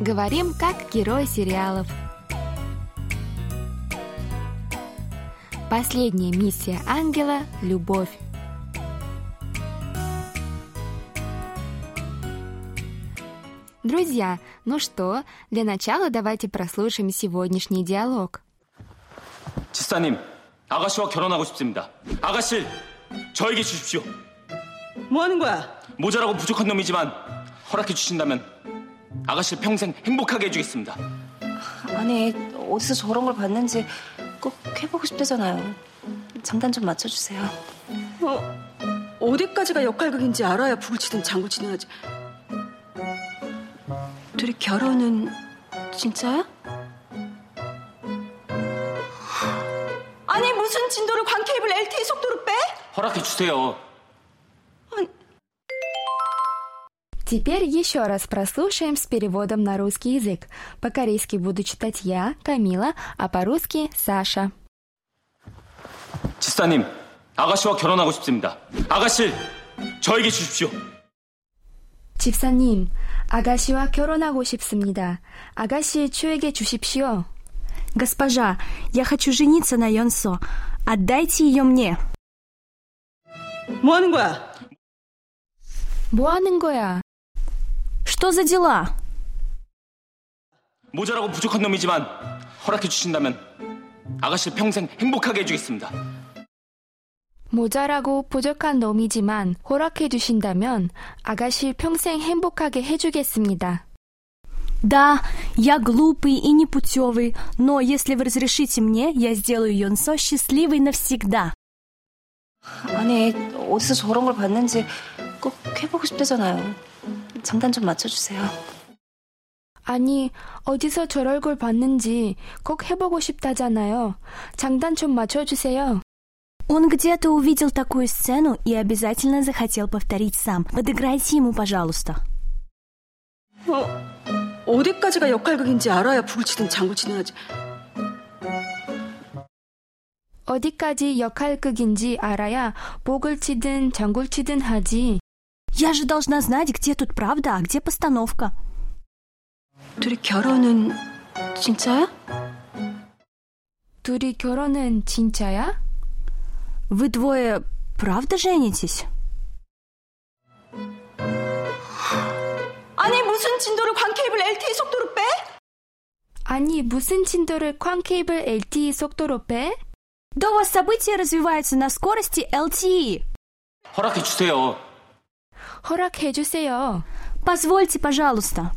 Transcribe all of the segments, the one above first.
Говорим как герои сериалов. Последняя миссия ангела – любовь. Друзья, ну что, для начала давайте прослушаем сегодняшний диалог. 지사님, 아가씨와 결혼하고 싶습니다. 아가씨, 저에게 주십시오. 뭐 하는 거야? 모자라고 부족한 놈이지만 허락해 주신다면 아가씨를 평생 행복하게 해주겠습니다. 아니 어디서 저런 걸 봤는지 꼭 해보고 싶대잖아요. 장단 좀 맞춰주세요. 어, 어디까지가 역할극인지 알아야 북을 치든 장구 치든 하지. 둘이 결혼은 진짜야? 아니 무슨 진도를 광케이블 LTE 속도로 빼? 허락해 주세요. Теперь еще раз прослушаем с переводом на русский язык. По-корейски буду читать я, Камила, а по-русски Саша. 지사님, 아가씨와 결혼하고 싶습니다. 아가씨, 저에게 주십시오. 집사님, 아가씨와 결혼하고 싶습니다. 아가씨 추에게 주십시오. Госпожа, я хочу жениться на Йонсо. Отдайте ее мне. 뭐 하는 거야? 뭐 하는 거야? Что за дела? 모자라고 부족한 놈이지만 허락해 주신다면 아가씨를 평생 행복하게 해주겠습니다. 모자라고 부족한 놈이지만 허락해 주신다면 아가씨 평생 행복하게 해주겠습니다. Да, я глупый и непутевый, но если вы разрешите мне, я сделаю Йонсо счастливой навсегда. 아니 어디서 저런 걸 봤는지 꼭 해보고 싶대잖아요. 장단 좀 맞춰주세요. 아니, 어디서 저럴 걸 봤는지 꼭 해보고 싶다잖아요. 장단 좀 맞춰주세요. Он где-то увидел такую сцену и обязательно захотел повторить сам. Подыграйте ему, пожалуйста. 어, 어디까지가 역할극인지 알아야 북을 치든 장구 치든 하지. 어디까지 역할극인지 알아야 목을 치든 장구를 치든 하지. Я же должна знать, где тут правда, а где постановка. 둘이 결혼은 진짜야? 둘이 결혼은 진짜야? Вы двое правда женитесь? 아니 무슨 진도를 광케이블 LTE 속도로 빼? 아니, 무슨 진도를 쾅케이블 LTE 속도로 빼? Да у вас события развиваются на скорости LTE. 허락해 주세요. 허락해주세요. Позвольте, пожалуйста.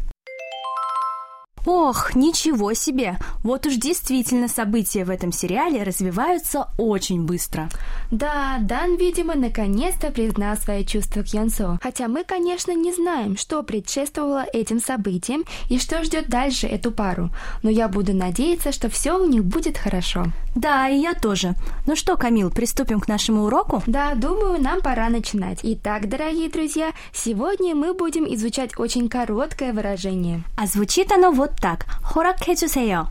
Ох, ничего себе! Вот уж действительно события в этом сериале развиваются очень быстро. Да, Дан, видимо, наконец-то признал свои чувства к Янсо. Хотя мы, конечно, не знаем, что предшествовало этим событиям и что ждет дальше эту пару. Но я буду надеяться, что все у них будет хорошо. Да, и я тоже. Ну что, Камил, приступим к нашему уроку? Да, думаю, нам пора начинать. Итак, дорогие друзья, сегодня мы будем изучать очень короткое выражение. А звучит оно вот так. 허락해주세요.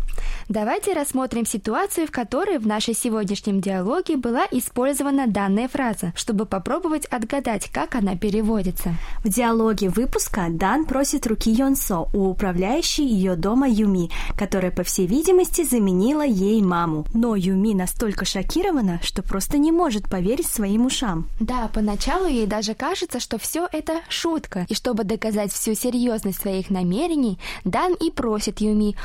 Давайте рассмотрим ситуацию, в которой в нашем сегодняшнем диалоге была использована данная фраза, чтобы попробовать отгадать, как она переводится. В диалоге выпуска Дан просит руки Йонсо у управляющей ее дома Юми, которая, по всей видимости, заменила ей маму. Но Юми настолько шокирована, что просто не может поверить своим ушам. Да, поначалу ей даже кажется, что все это шутка, и чтобы доказать всю серьезность своих намерений, Дан и просит Юми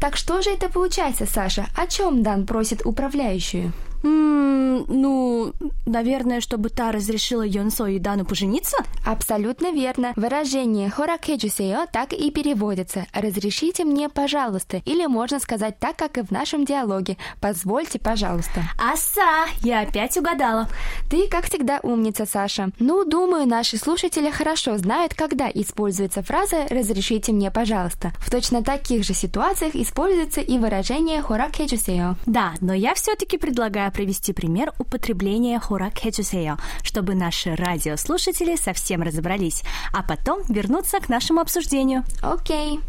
Так что же это получается, Саша? О чем Дан просит управляющую? М, ну, наверное, чтобы та разрешила Йонсо и Дану пожениться? Абсолютно верно. Выражение «хоракэджусео» так и переводится «разрешите мне, пожалуйста», или можно сказать так, как и в нашем диалоге «позвольте, пожалуйста». Аса, я опять угадала. Ты, как всегда, умница, Саша. Ну, думаю, наши слушатели хорошо знают, когда используется фраза «разрешите мне, пожалуйста». В точно таких же ситуациях используется и выражение «хоракэджусео». Да, но я все-таки предлагаю привести пример употребления хоракэджусео, чтобы наши радиослушатели совсем разобрались, а потом вернуться к нашему обсуждению. 오케이.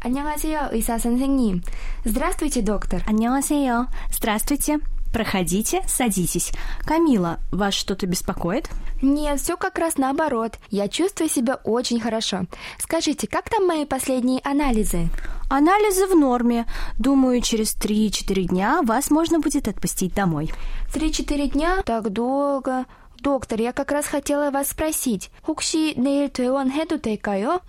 안녕하세요, 의사 선생님. Здравствуйте, доктор. 안녕하세요. Здравствуйте. Проходите, садитесь. Камила, вас что-то беспокоит? Нет, все как раз наоборот. Я чувствую себя очень хорошо. Скажите, как там мои последние анализы? Анализы в норме. Думаю, через 3-4 дня вас можно будет отпустить домой. 3-4 дня? Так долго. Доктор, я как раз хотела вас спросить. Хукши нейл туэон хэду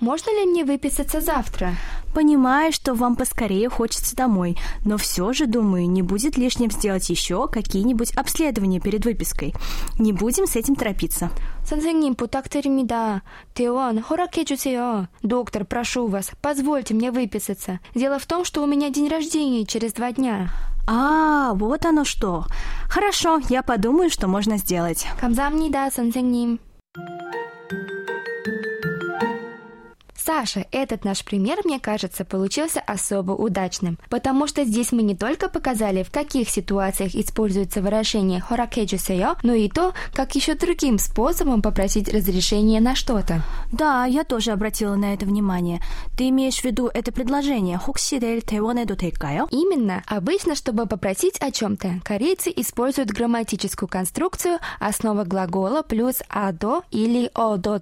можно ли мне выписаться завтра? Понимаю, что вам поскорее хочется домой, но все же, думаю, не будет лишним сделать еще какие-нибудь обследования перед выпиской. Не будем с этим торопиться. 선생님 부탁드립니다. 퇴원 허락해 주세요. Доктор, прошу вас, позвольте мне выписаться. Дело в том, что у меня день рождения через два дня. А, вот оно что. Хорошо, я подумаю, что можно сделать. 감사합니다, 선생님. Саша, этот наш пример, мне кажется, получился особо удачным, потому что здесь мы не только показали, в каких ситуациях используется выражение «хоракэджусэйо», но и то, как еще другим способом попросить разрешение на что-то. Да, я тоже обратила на это внимание. Ты имеешь в виду это предложение «хоксидель тэвонэду тэккайо»? Именно. Обычно, чтобы попросить о чем-то, корейцы используют грамматическую конструкцию основа глагола плюс «адо» или «одо.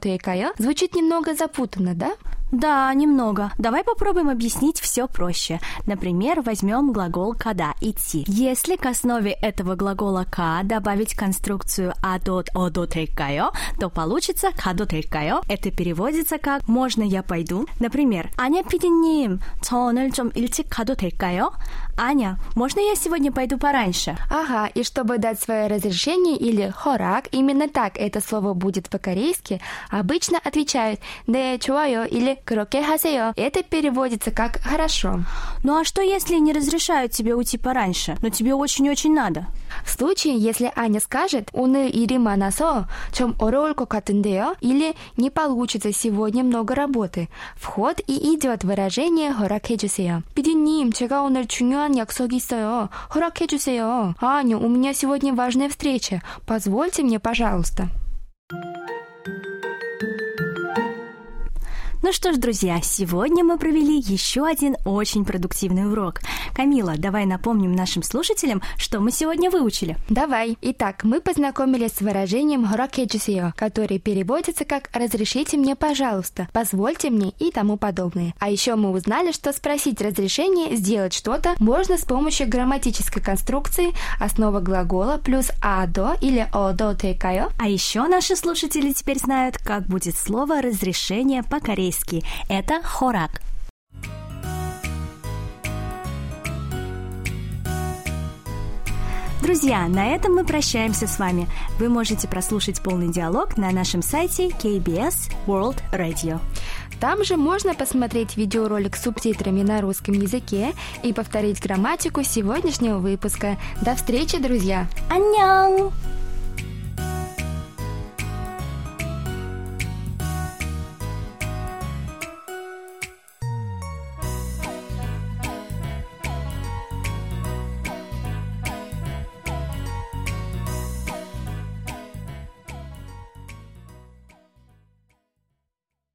Звучит немного запутанно, да? Да, немного. Давай попробуем объяснить все проще. Например, возьмем глагол «когда» – «идти». Если к основе этого глагола «ка» добавить конструкцию «адо одо 될까요», то получится «가도 될까요». Это переводится как «можно я пойду?». Например, «Аня 피디님, 저 오늘 좀 일찍 가도 될까요?» «Аня, можно я сегодня пойду пораньше?» Ага, и чтобы дать свое разрешение или хорак, именно так это слово будет по-корейски, обычно отвечают «네, 좋아요» или «그렇게 하세요». Это переводится как «хорошо». Ну а что, если не разрешают тебе уйти пораньше, но тебе очень-очень надо? В случае, если Аня скажет «오늘 일이 많아서 좀 어려울 것 같은데요» или «не получится сегодня много работы», в ход и идет выражение «허락해주세요». «피디님, 제가 오늘 중요한 약속이 있어요. 허락해주세요». «Аня, у меня сегодня важная встреча. Позвольте мне, пожалуйста». Ну что ж, друзья, сегодня мы провели еще один очень продуктивный урок. Камила, давай напомним нашим слушателям, что мы сегодня выучили. Давай. Итак, мы познакомились с выражением «рокеджисио», которое переводится как «разрешите мне, пожалуйста», «позвольте мне» и тому подобное. А еще мы узнали, что спросить разрешение сделать что-то можно с помощью грамматической конструкции основа глагола плюс «адо» или «одо тэкайо». А еще наши слушатели теперь знают, как будет слово «разрешение» по-корейски это хорак. Друзья, на этом мы прощаемся с вами. Вы можете прослушать полный диалог на нашем сайте KBS World Radio. Там же можно посмотреть видеоролик с субтитрами на русском языке и повторить грамматику сегодняшнего выпуска. До встречи, друзья! 안녕!